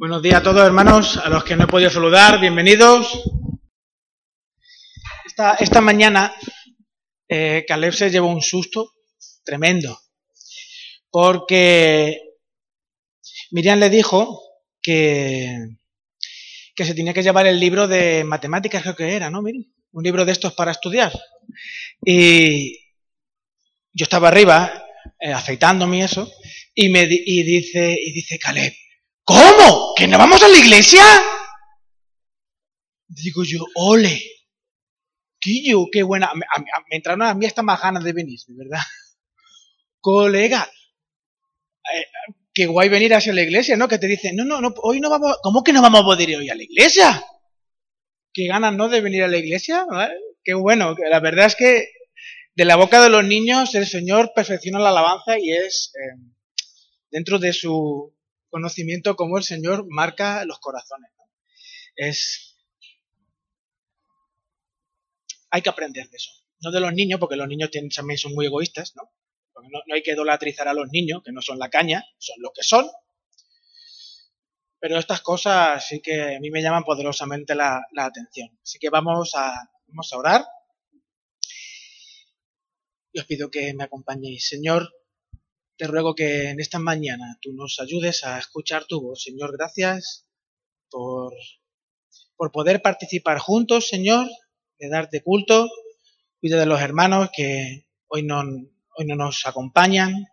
Buenos días a todos, hermanos, a los que no he podido saludar, bienvenidos. Esta, mañana eh, Caleb se llevó un susto tremendo, porque Miriam le dijo que, que se tenía que llevar el libro de matemáticas, creo que era, ¿no, Miriam? Un libro de estos para estudiar. Y yo estaba arriba, eh, afeitándome eso, y, me, y, dice, y dice Caleb, ¿Cómo? ¿Que no vamos a la iglesia? Digo yo, ole. Quillo, qué buena. Me, entraron a mí hasta más ganas de venir, ¿verdad? Colega, eh, qué guay venir hacia la iglesia, ¿no? Que te dicen, no, no, no, hoy no vamos, ¿cómo que no vamos a poder ir hoy a la iglesia? Qué ganas, ¿no? De venir a la iglesia, Qué bueno. La verdad es que de la boca de los niños el Señor perfecciona la alabanza y es eh, dentro de su conocimiento como el Señor marca los corazones. Es. Hay que aprender de eso. No de los niños, porque los niños también son muy egoístas, ¿no? Porque no, hay que idolatrizar a los niños, que no son la caña, son lo que son. Pero estas cosas sí que a mí me llaman poderosamente la, la atención. Así que vamos a, vamos a orar. Y os pido que me acompañéis. Señor, te ruego que en esta mañana tú nos ayudes a escuchar tu voz. Señor, gracias por, por poder participar juntos, Señor, de darte culto. Cuida de los hermanos que hoy no, hoy no nos acompañan.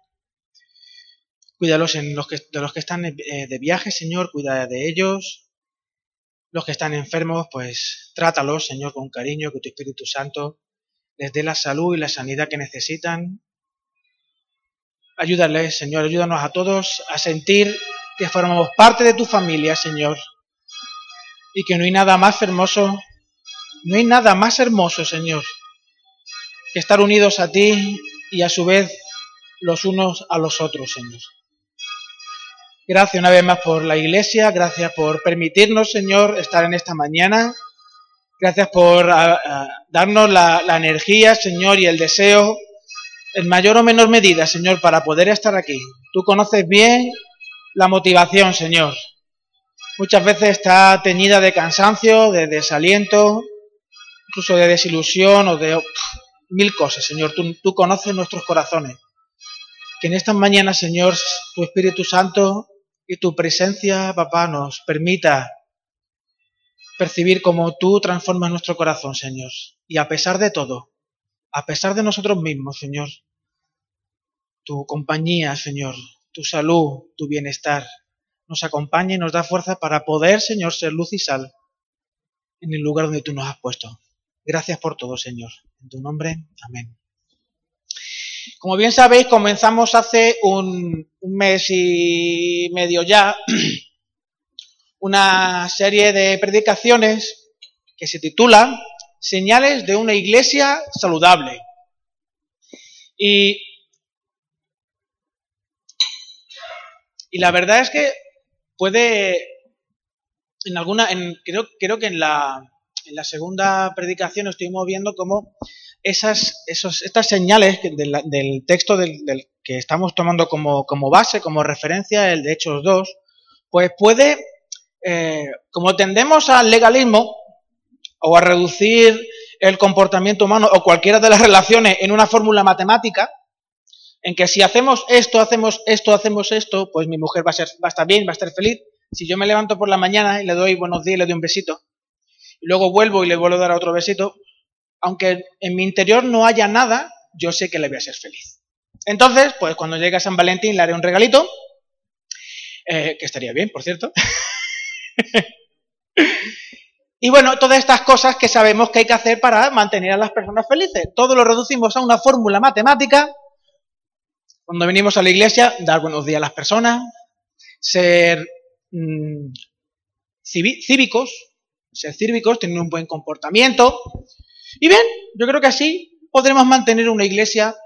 Cuídalos en los que, de los que están eh, de viaje, Señor, cuida de ellos. Los que están enfermos, pues trátalos, Señor, con cariño, que tu Espíritu Santo les dé la salud y la sanidad que necesitan Ayúdale, Señor, ayúdanos a todos a sentir que formamos parte de tu familia, Señor. Y que no hay nada más hermoso, no hay nada más hermoso, Señor, que estar unidos a ti y a su vez los unos a los otros, Señor. Gracias una vez más por la iglesia, gracias por permitirnos, Señor, estar en esta mañana. Gracias por darnos la, la energía, Señor, y el deseo en mayor o menor medida, Señor, para poder estar aquí. Tú conoces bien la motivación, Señor. Muchas veces está teñida de cansancio, de desaliento, incluso de desilusión o de mil cosas, Señor. Tú, tú conoces nuestros corazones. Que en estas mañanas, Señor, tu Espíritu Santo y tu presencia, papá, nos permita percibir cómo tú transformas nuestro corazón, Señor. Y a pesar de todo, a pesar de nosotros mismos, Señor, tu compañía, Señor, tu salud, tu bienestar, nos acompaña y nos da fuerza para poder, Señor, ser luz y sal en el lugar donde tú nos has puesto. Gracias por todo, Señor. En tu nombre, amén. Como bien sabéis, comenzamos hace un, un mes y medio ya una serie de predicaciones que se titula señales de una iglesia saludable. Y, y la verdad es que puede, en alguna, en, creo, creo que en la, en la segunda predicación estuvimos viendo cómo esas, esos, estas señales del, texto del, del, que estamos tomando como, como, base, como referencia, el de Hechos 2, pues puede, eh, como tendemos al legalismo, o a reducir el comportamiento humano o cualquiera de las relaciones en una fórmula matemática, en que si hacemos esto, hacemos esto, hacemos esto, pues mi mujer va a, ser, va a estar bien, va a estar feliz. Si yo me levanto por la mañana y le doy buenos días y le doy un besito, y luego vuelvo y le vuelvo a dar otro besito, aunque en mi interior no haya nada, yo sé que le voy a ser feliz. Entonces, pues cuando llegue a San Valentín le haré un regalito, eh, que estaría bien, por cierto. Y bueno, todas estas cosas que sabemos que hay que hacer para mantener a las personas felices. Todo lo reducimos a una fórmula matemática. Cuando venimos a la iglesia, dar buenos días a las personas, ser mmm, cívicos, ser cívicos, tener un buen comportamiento. Y bien, yo creo que así podremos mantener una iglesia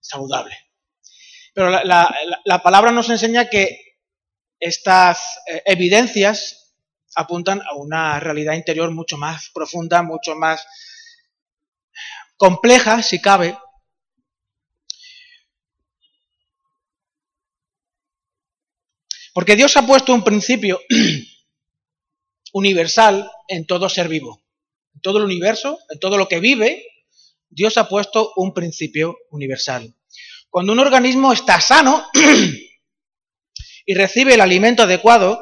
saludable. Pero la palabra nos enseña que estas eh, evidencias apuntan a una realidad interior mucho más profunda, mucho más compleja, si cabe. Porque Dios ha puesto un principio universal en todo ser vivo. En todo el universo, en todo lo que vive, Dios ha puesto un principio universal. Cuando un organismo está sano y recibe el alimento adecuado,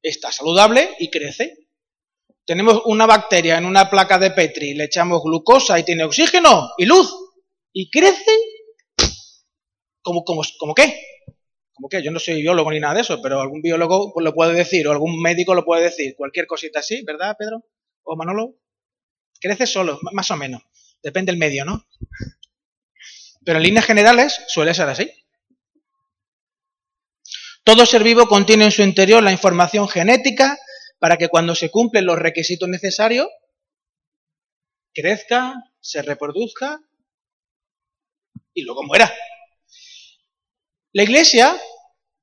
está saludable y crece. Tenemos una bacteria en una placa de Petri, le echamos glucosa y tiene oxígeno y luz y crece. ¿Cómo, cómo, qué? ¿Cómo qué? Yo no soy biólogo ni nada de eso, pero algún biólogo lo puede decir o algún médico lo puede decir. Cualquier cosita así, ¿verdad, Pedro? ¿O Manolo? Crece solo, más o menos. Depende del medio, ¿no? Pero en líneas generales suele ser así. Todo ser vivo contiene en su interior la información genética para que cuando se cumplen los requisitos necesarios, crezca, se reproduzca y luego muera. La iglesia,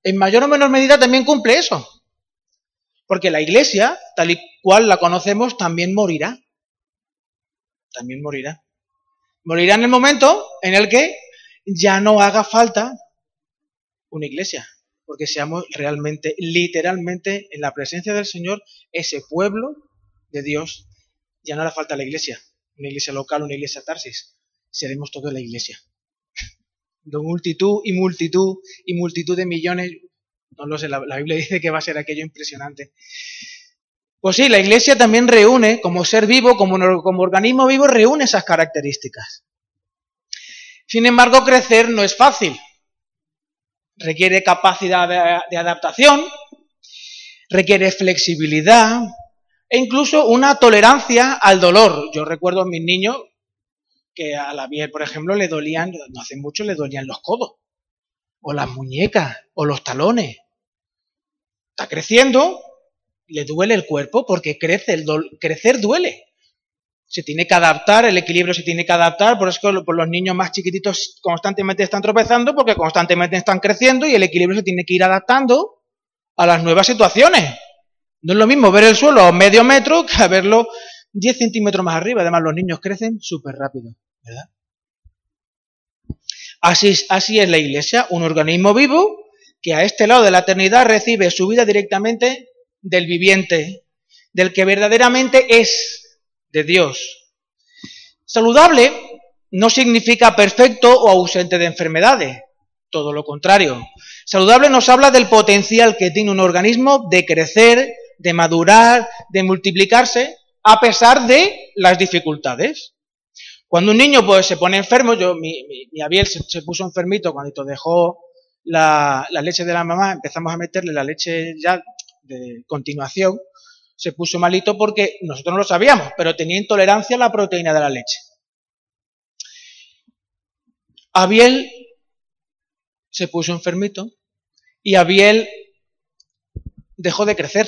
en mayor o menor medida, también cumple eso. Porque la iglesia, tal y cual la conocemos, también morirá. También morirá. Morirá en el momento en el que ya no haga falta una iglesia porque seamos realmente, literalmente, en la presencia del Señor, ese pueblo de Dios. Ya no hará falta la iglesia, una iglesia local, una iglesia Tarsis. Seremos todos la iglesia. De multitud y multitud y multitud de millones. No lo sé, la, Biblia dice que va a ser aquello impresionante. Pues sí, la iglesia también reúne, como ser vivo, como, como organismo vivo, reúne esas características. Sin embargo, crecer no es fácil requiere capacidad de, adaptación, requiere flexibilidad e incluso una tolerancia al dolor. Yo recuerdo a mis niños que a la Biel, por ejemplo, le dolían, no hace mucho, le dolían los codos, o las muñecas, o los talones. Está creciendo, le duele el cuerpo porque crece, el crecer duele se tiene que adaptar, el equilibrio se tiene que adaptar, por eso por los niños más chiquititos constantemente están tropezando porque constantemente están creciendo y el equilibrio se tiene que ir adaptando a las nuevas situaciones. No es lo mismo ver el suelo a medio metro que verlo 10 centímetros más arriba. Además, los niños crecen súper rápido, así es la iglesia, un organismo vivo que a este lado de la eternidad recibe su vida directamente del viviente, del que verdaderamente es de Dios. Saludable no significa perfecto o ausente de enfermedades, todo lo contrario. Saludable nos habla del potencial que tiene un organismo de crecer, de madurar, de multiplicarse, a pesar de las dificultades. Cuando un niño pues, se pone enfermo, yo, mi, mi, Abiel se, puso enfermito cuando dejó la, la leche de la mamá, empezamos a meterle la leche ya de continuación, se puso malito porque nosotros no lo sabíamos, pero tenía intolerancia a la proteína de la leche. Abiel se puso enfermito y Abiel dejó de crecer.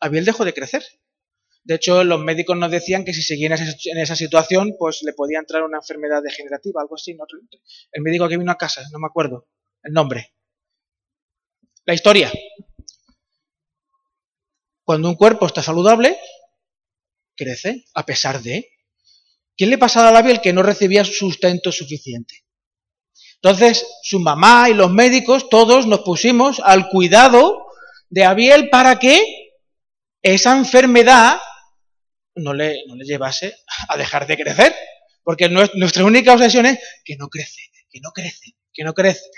Abiel dejó de crecer. De hecho, los médicos nos decían que si seguía en esa, situación, pues le podía entrar una enfermedad degenerativa, algo así. El médico que vino a casa, no me acuerdo el nombre. La historia. Cuando un cuerpo está saludable, crece a pesar de... ¿Quién le pasaba a la piel que no recibía sustento suficiente? Entonces, su mamá y los médicos, todos nos pusimos al cuidado de Abiel para que esa enfermedad no le, no le llevase a dejar de crecer. Porque nuestra única obsesión es que no crece, que no crece, que no crece.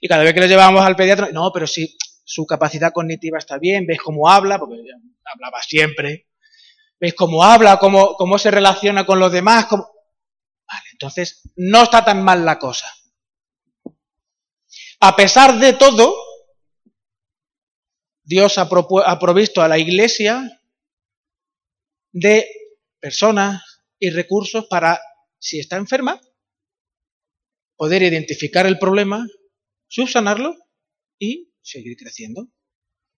Y cada vez que le llevábamos al pediatra, no, pero sí, su capacidad cognitiva está bien, ves cómo habla, porque hablaba siempre, ves cómo habla, cómo, cómo se relaciona con los demás. Vale, entonces no está tan mal la cosa. A pesar de todo, Dios ha provisto a la iglesia de personas y recursos para, si está enferma, poder identificar el problema, subsanarlo y seguir creciendo.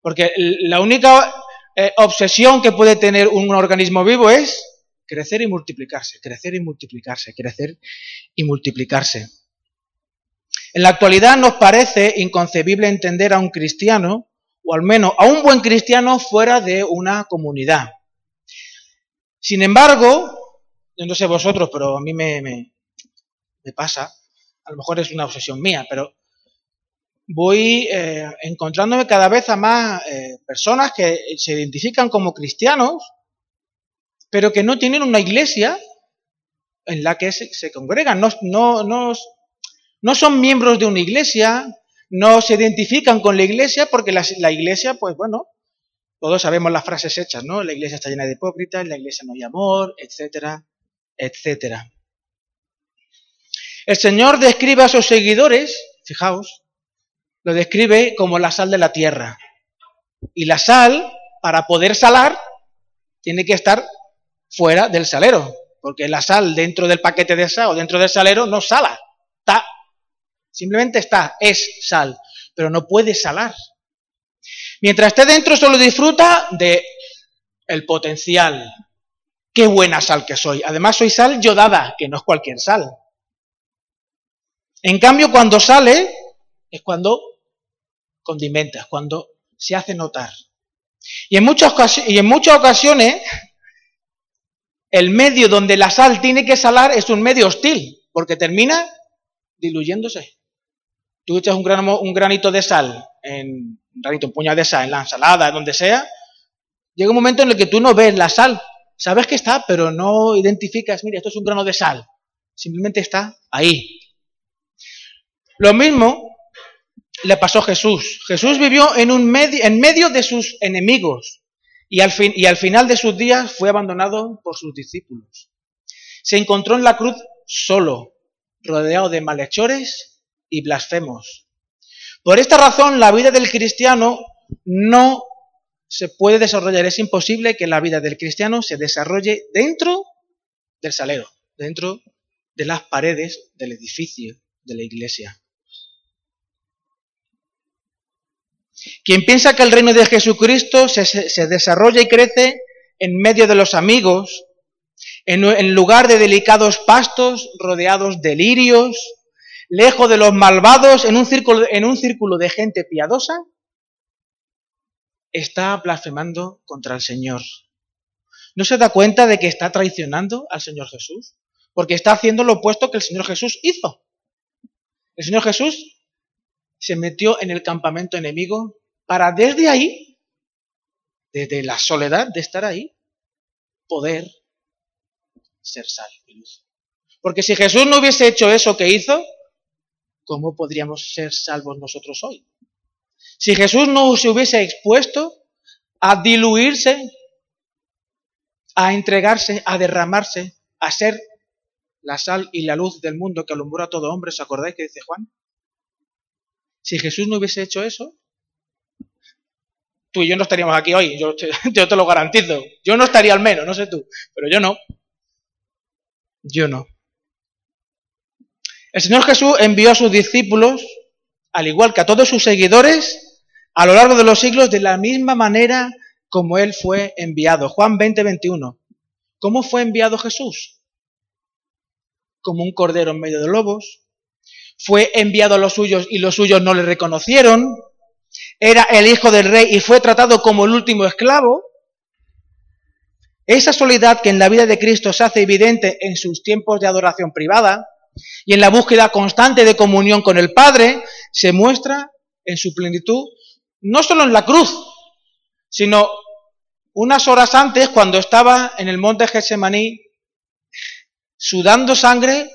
Porque la única eh, obsesión que puede tener un organismo vivo es crecer y multiplicarse, crecer y multiplicarse, crecer y multiplicarse. En la actualidad nos parece inconcebible entender a un cristiano, o al menos a un buen cristiano, fuera de una comunidad. Sin embargo, yo no sé vosotros, pero a mí me, pasa, a lo mejor es una obsesión mía, pero voy eh, encontrándome cada vez a más eh, personas que se identifican como cristianos, pero que no tienen una iglesia en la que se, congregan, no, no, no, no, son miembros de una iglesia, no se identifican con la iglesia porque la, la, iglesia, pues bueno, todos sabemos las frases hechas, ¿no? La iglesia está llena de hipócritas, la iglesia no hay amor, etcétera, etcétera. El Señor describe a sus seguidores, fijaos, lo describe como la sal de la tierra. Y la sal, para poder salar, tiene que estar fuera del salero, porque la sal dentro del paquete de sal o dentro del salero no sala, está, simplemente está, es sal, pero no puede salar. Mientras esté dentro solo disfruta de el potencial. Qué buena sal que soy. Además soy sal yodada, que no es cualquier sal. En cambio, cuando sale, es cuando condimenta, cuando se hace notar. Y en muchas, ocasiones, el medio donde la sal tiene que salar es un medio hostil, porque termina diluyéndose. Tú echas un, granito de sal, en, granito, un puñado de sal en la ensalada, donde sea, llega un momento en el que tú no ves la sal. Sabes que está, pero no identificas, mira, esto es un grano de sal. Simplemente está ahí. Lo mismo le pasó a Jesús. Jesús vivió en, un medio, en medio de sus enemigos y al, fin, y al final de sus días fue abandonado por sus discípulos. Se encontró en la cruz solo, rodeado de malhechores y blasfemos. Por esta razón, la vida del cristiano no se puede desarrollar. Es imposible que la vida del cristiano se desarrolle dentro del salero, dentro de las paredes del edificio de la iglesia. Quien piensa que el reino de Jesucristo se, desarrolla y crece en medio de los amigos, en, lugar de delicados pastos rodeados de lirios, lejos de los malvados, en un, círculo, un de gente piadosa, está blasfemando contra el Señor. ¿No se da cuenta de que está traicionando al Señor Jesús? Porque está haciendo lo opuesto que el Señor Jesús hizo. El Señor Jesús se metió en el campamento enemigo para desde ahí, desde la soledad de estar ahí, poder ser sal y luz. Porque si Jesús no hubiese hecho eso que hizo, ¿cómo podríamos ser salvos nosotros hoy? Si Jesús no se hubiese expuesto a diluirse, a entregarse, a derramarse, a ser la sal y la luz del mundo que alumbró a todo hombre, ¿os acordáis que dice Juan? Si Jesús no hubiese hecho eso, tú y yo no estaríamos aquí hoy, yo te, yo te lo garantizo. Yo no estaría al menos, no sé tú, pero yo no. Yo no. El Señor Jesús envió a sus discípulos, al igual que a todos sus seguidores, a lo largo de los siglos de la misma manera como Él fue enviado. Juan 20, 21. ¿Cómo fue enviado Jesús? Como un cordero en medio de lobos. Fue enviado a los suyos y los suyos no le reconocieron era el hijo del rey y fue tratado como el último esclavo, esa soledad que en la vida de Cristo se hace evidente en sus tiempos de adoración privada y en la búsqueda constante de comunión con el Padre, se muestra en su plenitud no solo en la cruz, sino unas horas antes cuando estaba en el monte Getsemaní sudando sangre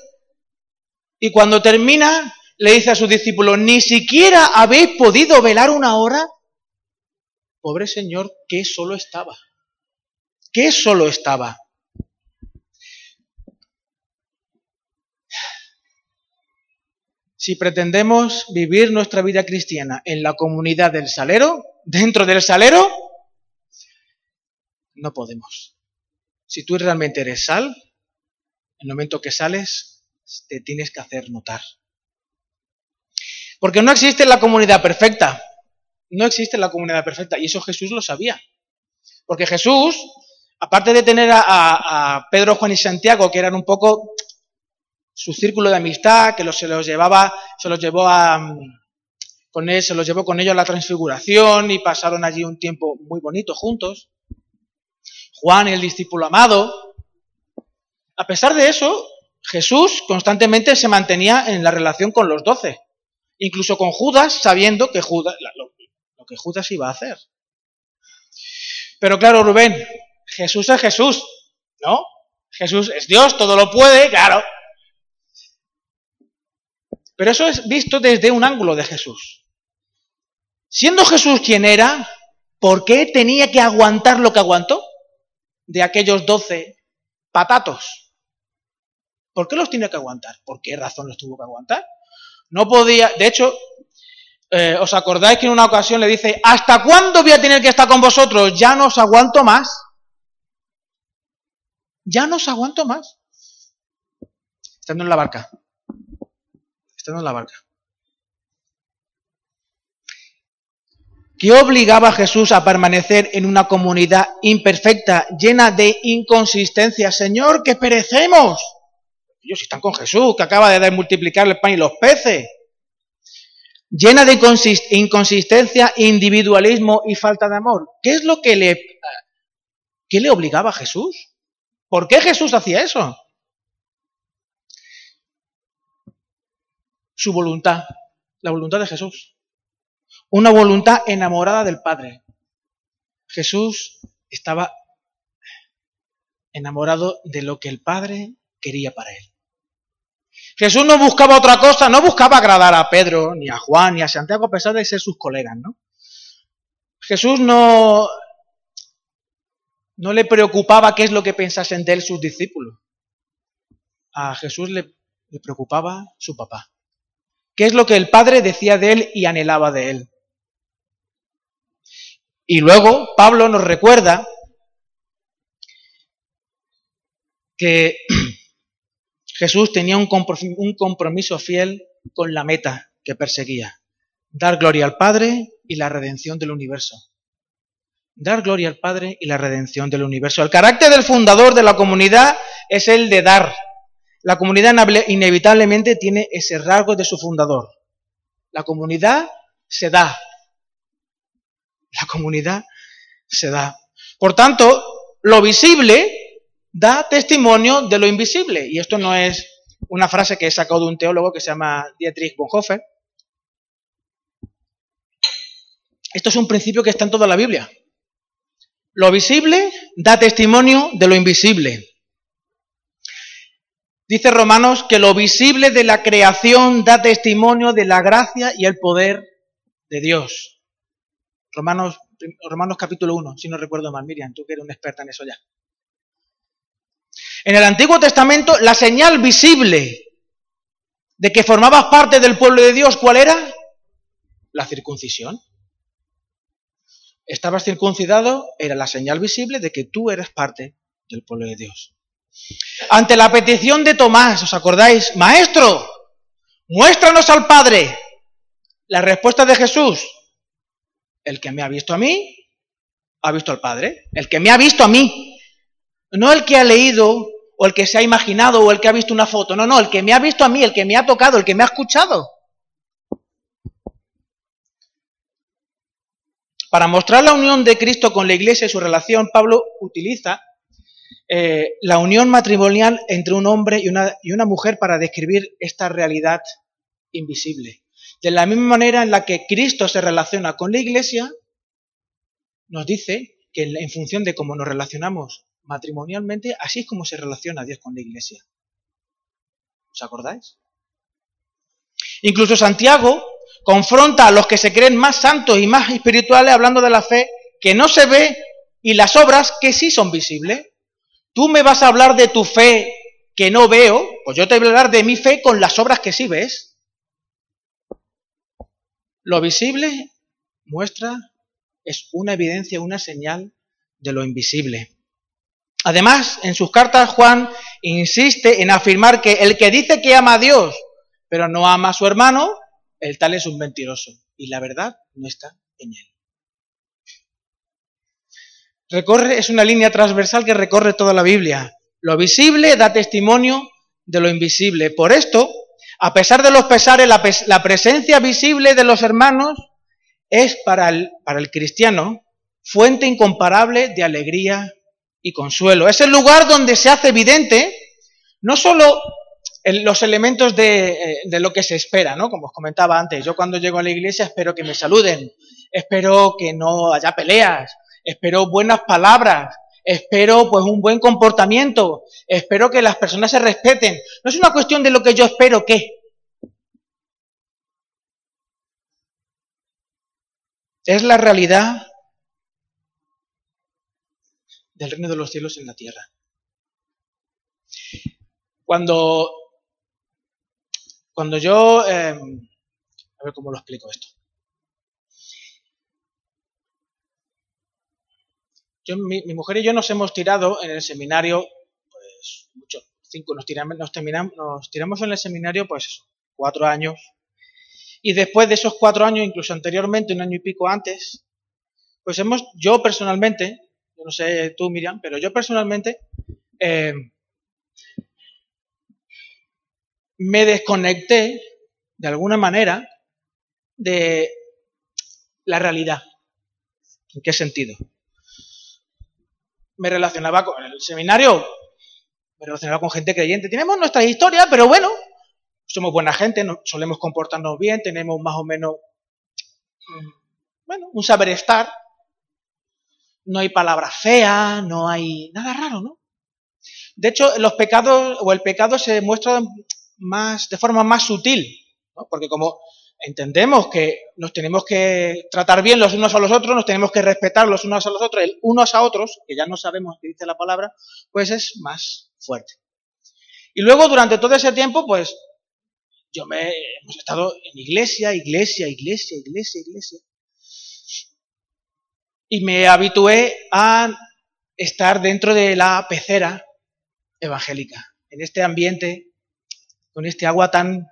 y cuando termina le dice a sus discípulos, ni siquiera habéis podido velar una hora. Pobre Señor, ¿qué solo estaba? ¿Qué solo estaba? Si pretendemos vivir nuestra vida cristiana en la comunidad del salero, dentro del salero, no podemos. Si tú realmente eres sal, en el momento que sales, te tienes que hacer notar. Porque no existe la comunidad perfecta. No existe la comunidad perfecta. Y eso Jesús lo sabía. Porque Jesús, aparte de tener a, Pedro, Juan y Santiago, que eran un poco su círculo de amistad, que se los llevaba, se los llevó a, con él, se los llevó con ellos a la transfiguración y pasaron allí un tiempo muy bonito juntos. Juan, el discípulo amado. A pesar de eso, Jesús constantemente se mantenía en la relación con los doce. incluso con Judas, sabiendo que Judas, lo que Judas iba a hacer. Pero claro, Rubén, Jesús es Jesús, ¿no? Jesús es Dios, todo lo puede, claro. Pero eso es visto desde un ángulo de Jesús. Siendo Jesús quien era, ¿por qué tenía que aguantar lo que aguantó de aquellos doce patatos? ¿Por qué los tiene que aguantar? ¿Por qué razón los tuvo que aguantar? No podía, de hecho, eh, ¿os acordáis que en una ocasión le dice, ¿hasta cuándo voy a tener que estar con vosotros? Ya no os aguanto más. Ya no os aguanto más. Estando en la barca. ¿Qué obligaba a Jesús a permanecer en una comunidad imperfecta, llena de inconsistencias? Señor, que perecemos. Ellos están con Jesús, que acaba de multiplicar el pan y los peces. Llena de inconsistencia, individualismo y falta de amor. ¿Qué es lo que le, qué le obligaba a Jesús? ¿Por qué Jesús hacía eso? Su voluntad, la voluntad de Jesús. Una voluntad enamorada del Padre. Jesús estaba enamorado de lo que el Padre quería para él. Jesús no buscaba otra cosa, no buscaba agradar a Pedro, ni a Juan, ni a Santiago, a pesar de ser sus colegas, ¿no? Jesús no, no le preocupaba qué es lo que pensasen de él sus discípulos. A Jesús le, le preocupaba su papá. ¿Qué es lo que el Padre decía de él y anhelaba de él? Y luego Pablo nos recuerda que Jesús tenía un compromiso fiel con la meta que perseguía, dar gloria al Padre y la redención del universo. Dar gloria al Padre y la redención del universo. El carácter del fundador de la comunidad es el de dar. La comunidad inevitablemente tiene ese rasgo de su fundador. La comunidad se da. La comunidad se da. Por tanto, lo visible da testimonio de lo invisible. Y esto no es una frase que he sacado de un teólogo que se llama Dietrich Bonhoeffer. Esto es un principio que está en toda la Biblia. Lo visible da testimonio de lo invisible. Dice Romanos que lo visible de la creación da testimonio de la gracia y el poder de Dios. Romanos, Romanos capítulo 1, si no recuerdo mal, Miriam, tú que eres una experta en eso ya. En el Antiguo Testamento, la señal visible de que formabas parte del pueblo de Dios, ¿cuál era? La circuncisión. Estabas circuncidado, era la señal visible de que tú eres parte del pueblo de Dios. Ante la petición de Tomás, ¿os acordáis? Maestro, muéstranos al Padre. La respuesta de Jesús, el que me ha visto a mí, ha visto al Padre. El que me ha visto a mí, no el que ha leído o el que se ha imaginado o el que ha visto una foto. No, no, el que me ha visto a mí, el que me ha tocado, el que me ha escuchado. Para mostrar la unión de Cristo con la Iglesia y su relación, Pablo utiliza eh, la unión matrimonial entre un hombre y una, y una mujer para describir esta realidad invisible. De la misma manera en la que Cristo se relaciona con la Iglesia, nos dice que en función de cómo nos relacionamos matrimonialmente, así es como se relaciona Dios con la iglesia. ¿Os acordáis? Incluso Santiago confronta a los que se creen más santos y más espirituales hablando de la fe que no se ve y las obras que sí son visibles. Tú me vas a hablar de tu fe que no veo, pues yo te voy a hablar de mi fe con las obras que sí ves. Lo visible muestra, es una evidencia, una señal de lo invisible. Además, en sus cartas Juan insiste en afirmar que el que dice que ama a Dios, pero no ama a su hermano, el tal es un mentiroso. Y la verdad no está en él. Recorre, es una línea transversal que recorre toda la Biblia. Lo visible da testimonio de lo invisible. Por esto, a pesar de los pesares, la, la presencia visible de los hermanos es para el, para el cristiano fuente incomparable de alegría y consuelo. Es el lugar donde se hace evidente no solo los elementos de, de, lo que se espera, ¿no? Como os comentaba antes, yo cuando llego a la iglesia espero que me saluden, espero que no haya peleas, espero buenas palabras, espero pues un buen comportamiento, espero que las personas se respeten. No es una cuestión de lo que yo espero que. Es la realidad del reino de los cielos en la tierra. Cuando, cuando yo... Em, a ver cómo lo explico esto. Yo, mi, mujer y yo nos hemos tirado en el seminario, pues mucho, cinco, nos tiramos, nos, terminamos, nos tiramos en el seminario, pues cuatro años. Y después de esos cuatro años, incluso anteriormente, un año y pico antes, pues hemos, yo personalmente, no sé tú, Miriam, pero yo personalmente eh, me desconecté de alguna manera de la realidad. ¿En qué sentido? Me relacionaba con el seminario, me relacionaba con gente creyente. Tenemos nuestra historia, pero bueno, somos buena gente, solemos comportarnos bien, tenemos más o menos, mm, bueno, un saber estar no hay palabra fea, no hay nada raro, ¿no? De hecho, los pecados o el pecado se muestra más de forma más sutil, ¿no? Porque como entendemos que nos tenemos que tratar bien los unos a los otros, nos tenemos que respetar los unos a los otros, el unos a otros, que ya no sabemos qué dice la palabra, pues es más fuerte. Y luego durante todo ese tiempo, pues yo me hemos estado en iglesia, iglesia, iglesia, iglesia, iglesia y me habitué a estar dentro de la pecera evangélica, en este ambiente, con este agua tan,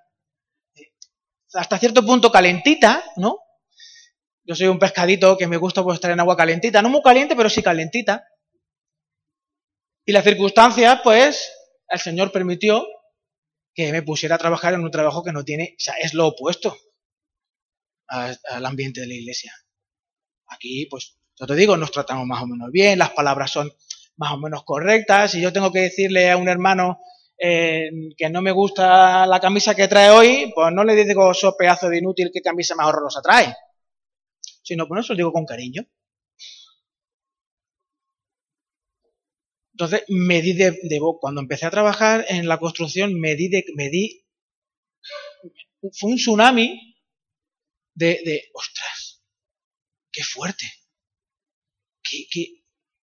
hasta cierto punto calentita, ¿no? Yo soy un pescadito que me gusta pues, estar en agua calentita, no muy caliente, pero sí calentita. Y las circunstancias, pues, el Señor permitió que me pusiera a trabajar en un trabajo que no tiene, o sea, es lo opuesto al ambiente de la iglesia. Aquí, pues, yo te digo, nos tratamos más o menos bien, las palabras son más o menos correctas. Si yo tengo que decirle a un hermano que no me gusta la camisa que trae hoy, pues no le digo, so pedazo de inútil, qué camisa más horrorosa trae. Sino, pues eso lo digo con cariño. Entonces, me di de, cuando empecé a trabajar en la construcción, me di de, me di, fue un tsunami de, de ostras, qué fuerte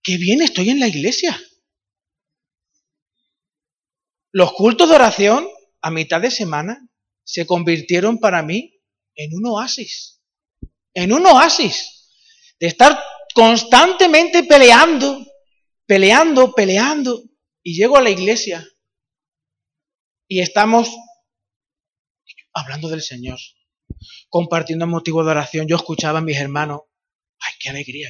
qué, bien estoy en la iglesia. Los cultos de oración a mitad de semana se convirtieron para mí en un oasis. En un oasis. De estar constantemente peleando, peleando, peleando. Y llego a la iglesia y estamos hablando del Señor, compartiendo motivo de oración. Yo escuchaba a mis hermanos, ay, qué alegría,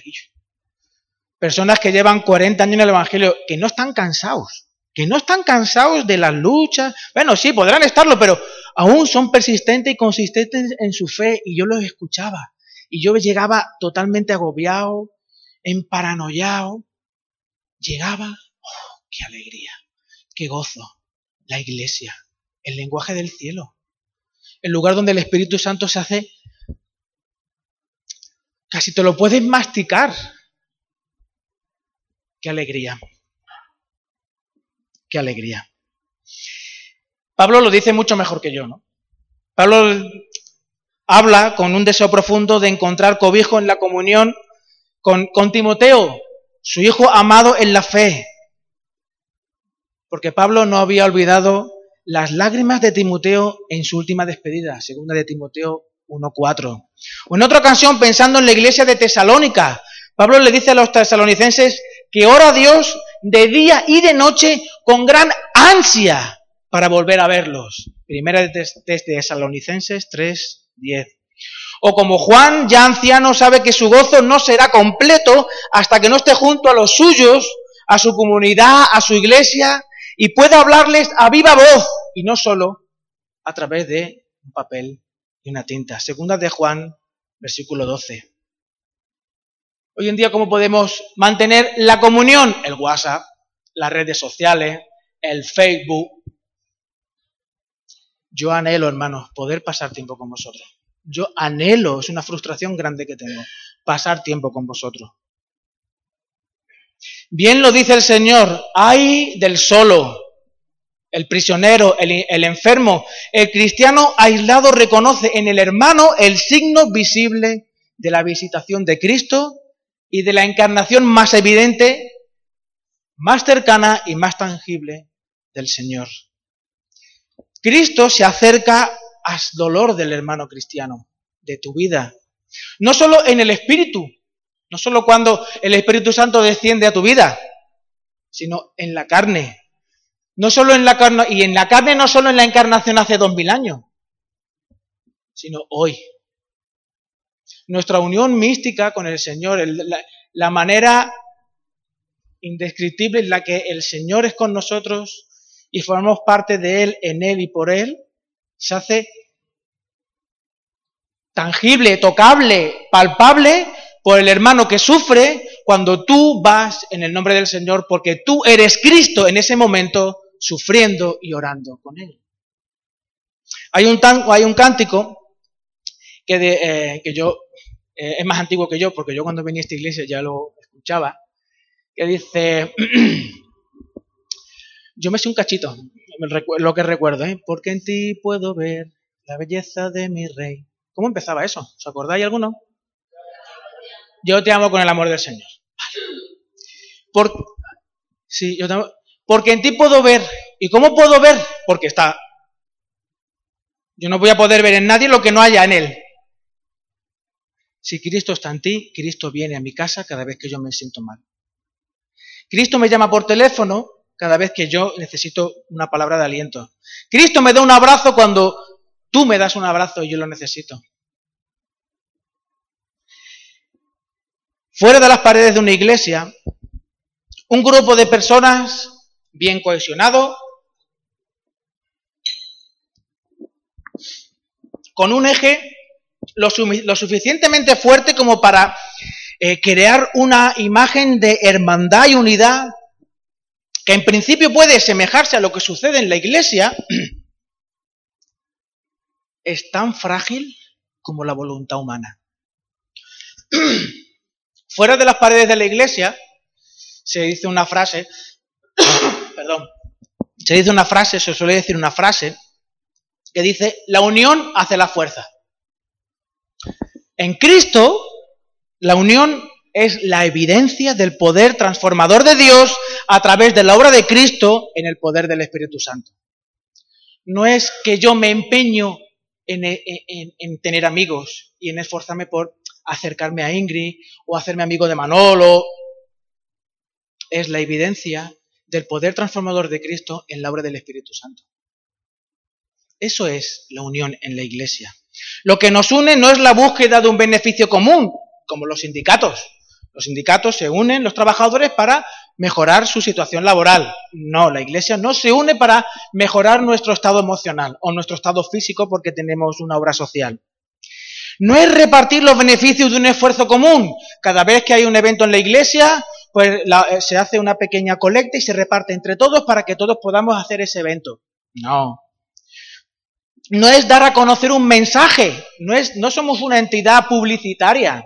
personas que llevan 40 años en el Evangelio, que no están cansados, que no están cansados de las luchas. Bueno, sí, podrán estarlo, pero aún son persistentes y consistentes en su fe y yo los escuchaba. Y yo llegaba totalmente agobiado, emparanoiado. Llegaba, oh, qué alegría, qué gozo, la iglesia, el lenguaje del cielo, el lugar donde el Espíritu Santo se hace, casi te lo puedes masticar, Qué alegría. Qué alegría. Pablo lo dice mucho mejor que yo, ¿no? Pablo habla con un deseo profundo de encontrar cobijo en la comunión con, Timoteo, su hijo amado en la fe. Porque Pablo no había olvidado las lágrimas de Timoteo en su última despedida, segunda de Timoteo 1.4. O en otra ocasión, pensando en la iglesia de Tesalónica, Pablo le dice a los tesalonicenses que ora a Dios de día y de noche con gran ansia para volver a verlos. Primera de Tesalonicenses 3.10. O como Juan, ya anciano, sabe que su gozo no será completo hasta que no esté junto a los suyos, a su comunidad, a su iglesia, y pueda hablarles a viva voz, y no solo a través de un papel y una tinta. Segunda de Juan, versículo 12. Hoy en día, ¿cómo podemos mantener la comunión? El WhatsApp, las redes sociales, el Facebook. Yo anhelo, hermanos, poder pasar tiempo con vosotros. Yo anhelo, es una frustración grande que tengo, pasar tiempo con vosotros. Bien lo dice el Señor, hay del solo, el prisionero, el, el, enfermo, el cristiano aislado reconoce en el hermano el signo visible de la visitación de Cristo y de la encarnación más evidente, más cercana y más tangible del Señor. Cristo se acerca al dolor del hermano cristiano, de tu vida. No solo en el Espíritu, no solo cuando el Espíritu Santo desciende a tu vida, sino en la carne. No solo en la carne, y en la carne no solo en la encarnación hace dos mil años, sino hoy. Nuestra unión mística con el Señor, la, manera indescriptible en la que el Señor es con nosotros y formamos parte de Él, en Él y por Él, se hace tangible, tocable, palpable por el hermano que sufre cuando tú vas en el nombre del Señor porque tú eres Cristo en ese momento sufriendo y orando con Él. Hay un, hay un cántico que, eh, que yo, eh, es más antiguo que yo, porque yo cuando venía a esta iglesia ya lo escuchaba, que dice, Yo me sé un cachito, lo que recuerdo, ¿eh? Porque en ti puedo ver la belleza de mi rey. ¿Cómo empezaba eso? ¿Os acordáis alguno? Yo te amo con el amor del Señor. Por, sí, yo porque en ti puedo ver. ¿Y cómo puedo ver? Porque está. Yo no voy a poder ver en nadie lo que no haya en él. Si Cristo está en ti, Cristo viene a mi casa cada vez que yo me siento mal. Cristo me llama por teléfono cada vez que yo necesito una palabra de aliento. Cristo me da un abrazo cuando tú me das un abrazo y yo lo necesito. Fuera de las paredes de una iglesia, un grupo de personas bien cohesionado, con un eje lo, suficientemente fuerte como para eh, crear una imagen de hermandad y unidad que en principio puede semejarse a lo que sucede en la iglesia, es tan frágil como la voluntad humana. Fuera de las paredes de la iglesia se dice una frase, perdón, se dice una frase, se suele decir una frase que dice, la unión hace la fuerza. En Cristo, la unión es la evidencia del poder transformador de Dios a través de la obra de Cristo en el poder del Espíritu Santo. No es que yo me empeño en, tener amigos y en esforzarme por acercarme a Ingrid o hacerme amigo de Manolo. Es la evidencia del poder transformador de Cristo en la obra del Espíritu Santo. Eso es la unión en la iglesia. Lo que nos une no es la búsqueda de un beneficio común, como los sindicatos. Los sindicatos se unen, los trabajadores, para mejorar su situación laboral. No, la Iglesia no se une para mejorar nuestro estado emocional o nuestro estado físico porque tenemos una obra social. No es repartir los beneficios de un esfuerzo común. Cada vez que hay un evento en la Iglesia, pues eh, se hace una pequeña colecta y se reparte entre todos para que todos podamos hacer ese evento. No. No es dar a conocer un mensaje. No, es, no somos una entidad publicitaria.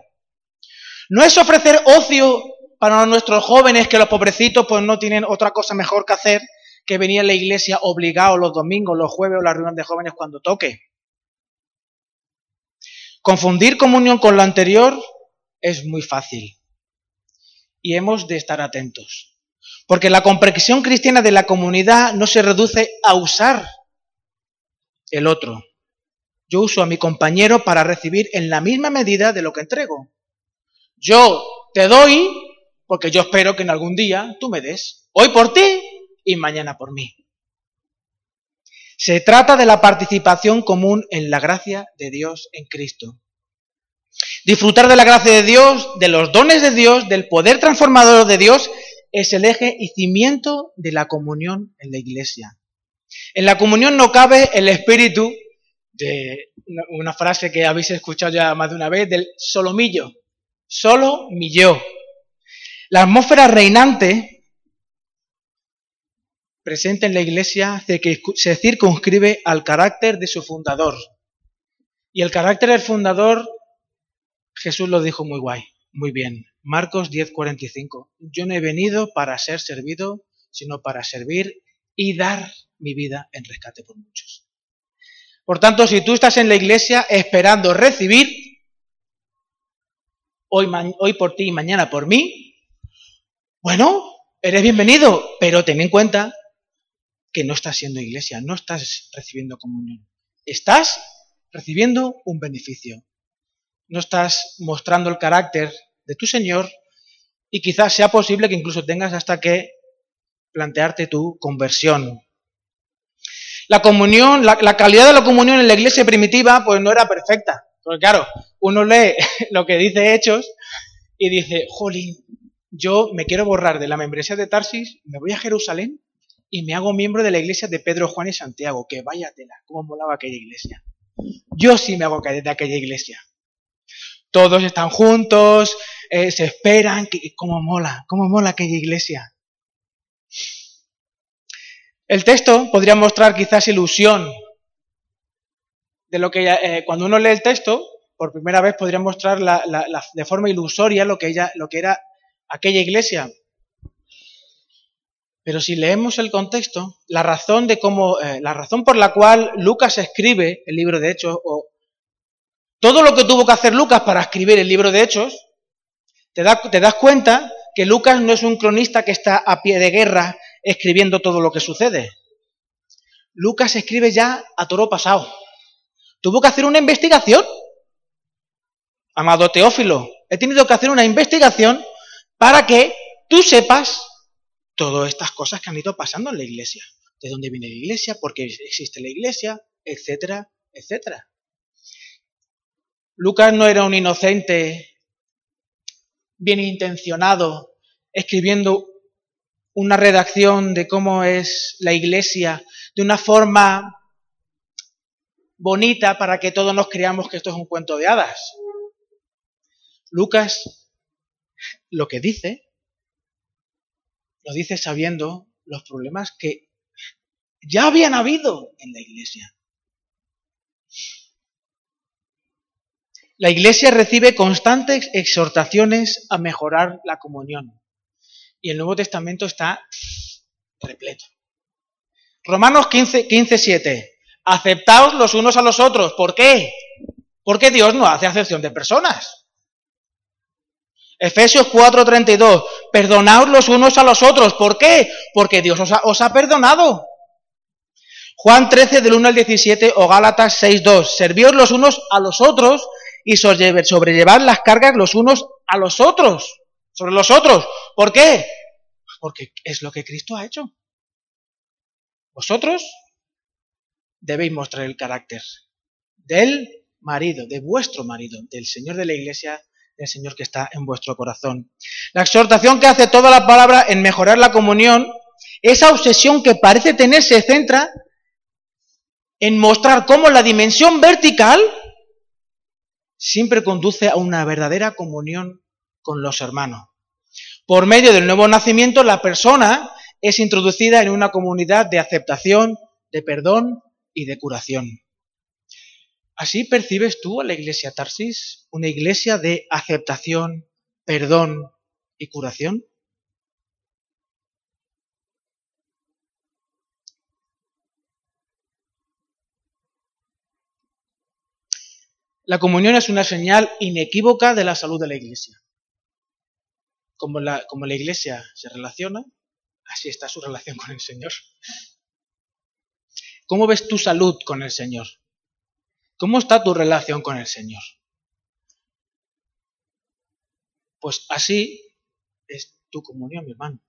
No es ofrecer ocio para nuestros jóvenes que los pobrecitos pues no tienen otra cosa mejor que hacer que venir a la iglesia obligados los domingos, los jueves o la reunión de jóvenes cuando toque. Confundir comunión con lo anterior es muy fácil y hemos de estar atentos. Porque la comprensión cristiana de la comunidad no se reduce a usar el otro. Yo uso a mi compañero para recibir en la misma medida de lo que entrego. Yo te doy porque yo espero que en algún día tú me des. Hoy por ti y mañana por mí. Se trata de la participación común en la gracia de Dios en Cristo. Disfrutar de la gracia de Dios, de los dones de Dios, del poder transformador de Dios, es el eje y cimiento de la comunión en la iglesia. En la comunión no cabe el espíritu de una frase que habéis escuchado ya más de una vez, del solomillo. Solo mi yo. La atmósfera reinante presente en la iglesia se circunscribe al carácter de su fundador. Y el carácter del fundador, Jesús lo dijo muy guay, muy bien. Marcos 10:45. Yo no he venido para ser servido, sino para servir y dar mi vida en rescate por muchos. Por tanto, si tú estás en la iglesia esperando recibir, hoy, hoy por ti y mañana por mí, bueno, eres bienvenido, pero ten en cuenta que no estás siendo iglesia, no estás recibiendo comunión. Estás recibiendo un beneficio. No estás mostrando el carácter de tu Señor y quizás sea posible que incluso tengas hasta que plantearte tu conversión. La comunión, la, calidad de la comunión en la iglesia primitiva, pues no era perfecta. Porque claro, uno lee lo que dice Hechos y dice, jolín, yo me quiero borrar de la membresía de Tarsis, me voy a Jerusalén y me hago miembro de la iglesia de Pedro, Juan y Santiago. Que vaya tela, cómo molaba aquella iglesia. Yo sí me hago de aquella iglesia. Todos están juntos, eh, se esperan, que, cómo mola, cómo mola aquella iglesia. El texto podría mostrar quizás ilusión de lo que eh, cuando uno lee el texto, por primera vez podría mostrar de forma ilusoria lo que, ella, era aquella iglesia. Pero si leemos el contexto, la razón de cómo, eh, la razón por la cual Lucas escribe el libro de Hechos, o todo lo que tuvo que hacer Lucas para escribir el libro de Hechos, te das cuenta que Lucas no es un cronista que está a pie de guerra escribiendo todo lo que sucede. Lucas escribe ya a toro pasado. Tuvo que hacer una investigación. Amado Teófilo, he tenido que hacer una investigación para que tú sepas todas estas cosas que han ido pasando en la iglesia. De dónde viene la iglesia, por qué existe la iglesia, etcétera, etcétera. Lucas no era un inocente bien intencionado escribiendo una redacción de cómo es la iglesia de una forma bonita para que todos nos creamos que esto es un cuento de hadas. Lucas lo que dice lo dice sabiendo los problemas que ya habían habido en la iglesia. La iglesia recibe constantes exhortaciones a mejorar la comunión. Y el Nuevo Testamento está repleto. Romanos 15, 15 7. Aceptaos los unos a los otros. ¿Por qué? Porque Dios no hace acepción de personas. Efesios 4:32, perdonaos los unos a los otros. ¿Por qué? Porque Dios os ha, perdonado. Juan 13 del 1 al 17 o Gálatas 6:2, servíos los unos a los otros y sobrellevar las cargas los unos a los otros, sobre los otros. ¿Por qué? Porque es lo que Cristo ha hecho. Vosotros debéis mostrar el carácter del marido, de vuestro marido, del Señor de la Iglesia el Señor que está en vuestro corazón. La exhortación que hace toda la palabra en mejorar la comunión, esa obsesión que parece tener se centra en mostrar cómo la dimensión vertical siempre conduce a una verdadera comunión con los hermanos. Por medio del nuevo nacimiento, la persona es introducida en una comunidad de aceptación, de perdón y de curación. ¿Así percibes tú a la iglesia Tarsis? ¿Una iglesia de aceptación, perdón y curación? La comunión es una señal inequívoca de la salud de la iglesia. Como la, como la iglesia se relaciona, así está su relación con el Señor. ¿Cómo ves tu salud con el Señor? ¿Cómo está tu relación con el Señor? Pues así es tu comunión, mi hermano.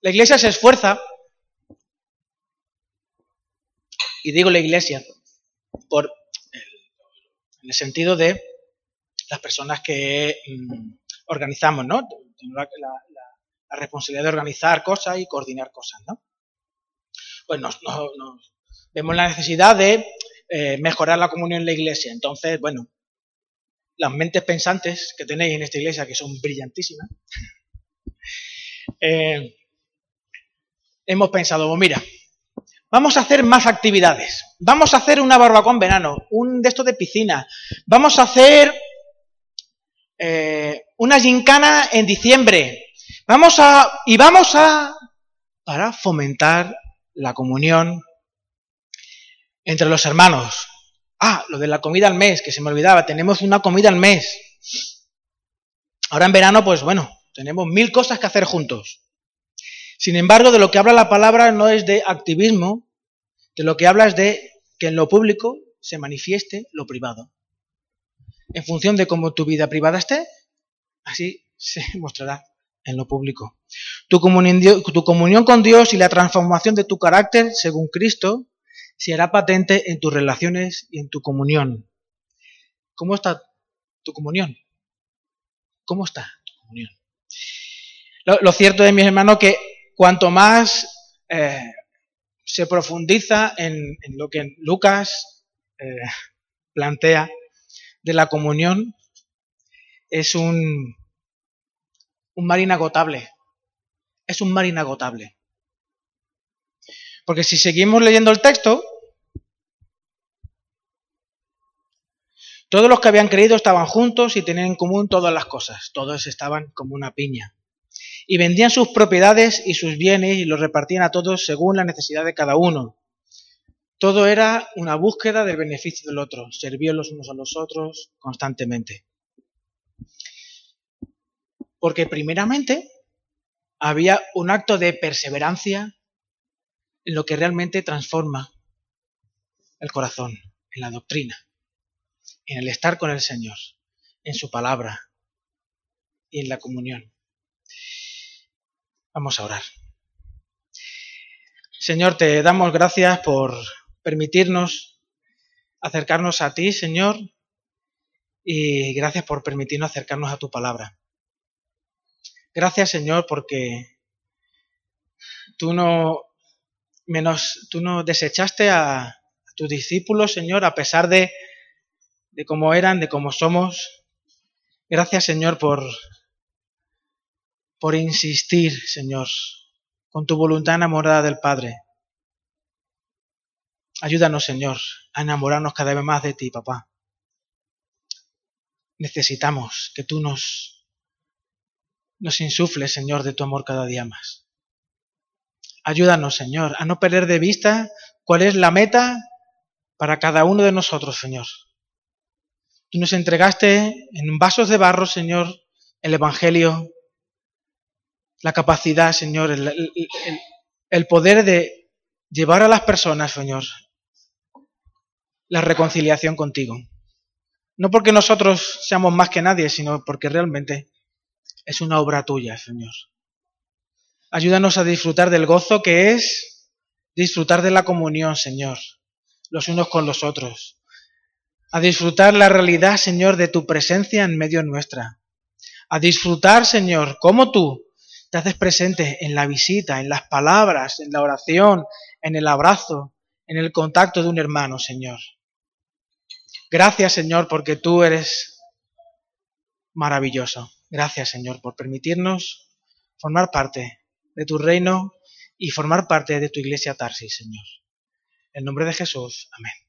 La iglesia se esfuerza, y digo la iglesia, por en el sentido de las personas que mm, organizamos, ¿no? La, la, responsabilidad de organizar cosas y coordinar cosas, ¿no? pues nos, vemos la necesidad de eh, mejorar la comunión en la iglesia. Entonces, bueno, las mentes pensantes que tenéis en esta iglesia, que son brillantísimas, eh, hemos pensado, pues mira, vamos a hacer más actividades. Vamos a hacer una barbacoa en verano, un de estos de piscina. Vamos a hacer eh, una gincana en diciembre. Vamos a, y vamos a, para fomentar la comunión entre los hermanos. Ah, lo de la comida al mes, que se me olvidaba, tenemos una comida al mes. Ahora en verano, pues bueno, tenemos mil cosas que hacer juntos. Sin embargo, de lo que habla la palabra no es de activismo, de lo que habla es de que en lo público se manifieste lo privado. En función de cómo tu vida privada esté, así se mostrará en lo público. Tu comunión, con Dios y la transformación de tu carácter según Cristo se hará patente en tus relaciones y en tu comunión. ¿Cómo está tu comunión? ¿Cómo está tu comunión? Lo, cierto es, mis hermanos, que cuanto más eh, se profundiza en, lo que Lucas eh, plantea de la comunión, es un, un mar inagotable. Es un mar inagotable. Porque si seguimos leyendo el texto, todos los que habían creído estaban juntos y tenían en común todas las cosas. Todos estaban como una piña. Y vendían sus propiedades y sus bienes y los repartían a todos según la necesidad de cada uno. Todo era una búsqueda del beneficio del otro. Servían los unos a los otros constantemente. Porque primeramente había un acto de perseverancia en lo que realmente transforma el corazón, en la doctrina, en el estar con el Señor, en su palabra y en la comunión. Vamos a orar. Señor, te damos gracias por permitirnos acercarnos a ti, Señor, y gracias por permitirnos acercarnos a tu palabra. Gracias, Señor, porque tú no menos tú no desechaste a, tus discípulos, Señor, a pesar de, de cómo eran, de cómo somos. Gracias, Señor, por, por insistir, Señor, con tu voluntad enamorada del Padre. Ayúdanos, Señor, a enamorarnos cada vez más de ti, papá. Necesitamos que tú nos, nos insufles, Señor, de tu amor cada día más. Ayúdanos, Señor, a no perder de vista cuál es la meta para cada uno de nosotros, Señor. Tú nos entregaste en vasos de barro, Señor, el Evangelio, la capacidad, Señor, el, poder de llevar a las personas, Señor, la reconciliación contigo. No porque nosotros seamos más que nadie, sino porque realmente es una obra tuya, Señor. Ayúdanos a disfrutar del gozo que es disfrutar de la comunión, Señor, los unos con los otros. A disfrutar la realidad, Señor, de tu presencia en medio nuestra. A disfrutar, Señor, como tú te haces presente en la visita, en las palabras, en la oración, en el abrazo, en el contacto de un hermano, Señor. Gracias, Señor, porque tú eres maravilloso. Gracias, Señor, por permitirnos formar parte de tu reino y formar parte de tu iglesia Tarsis, Señor. En nombre de Jesús, amén.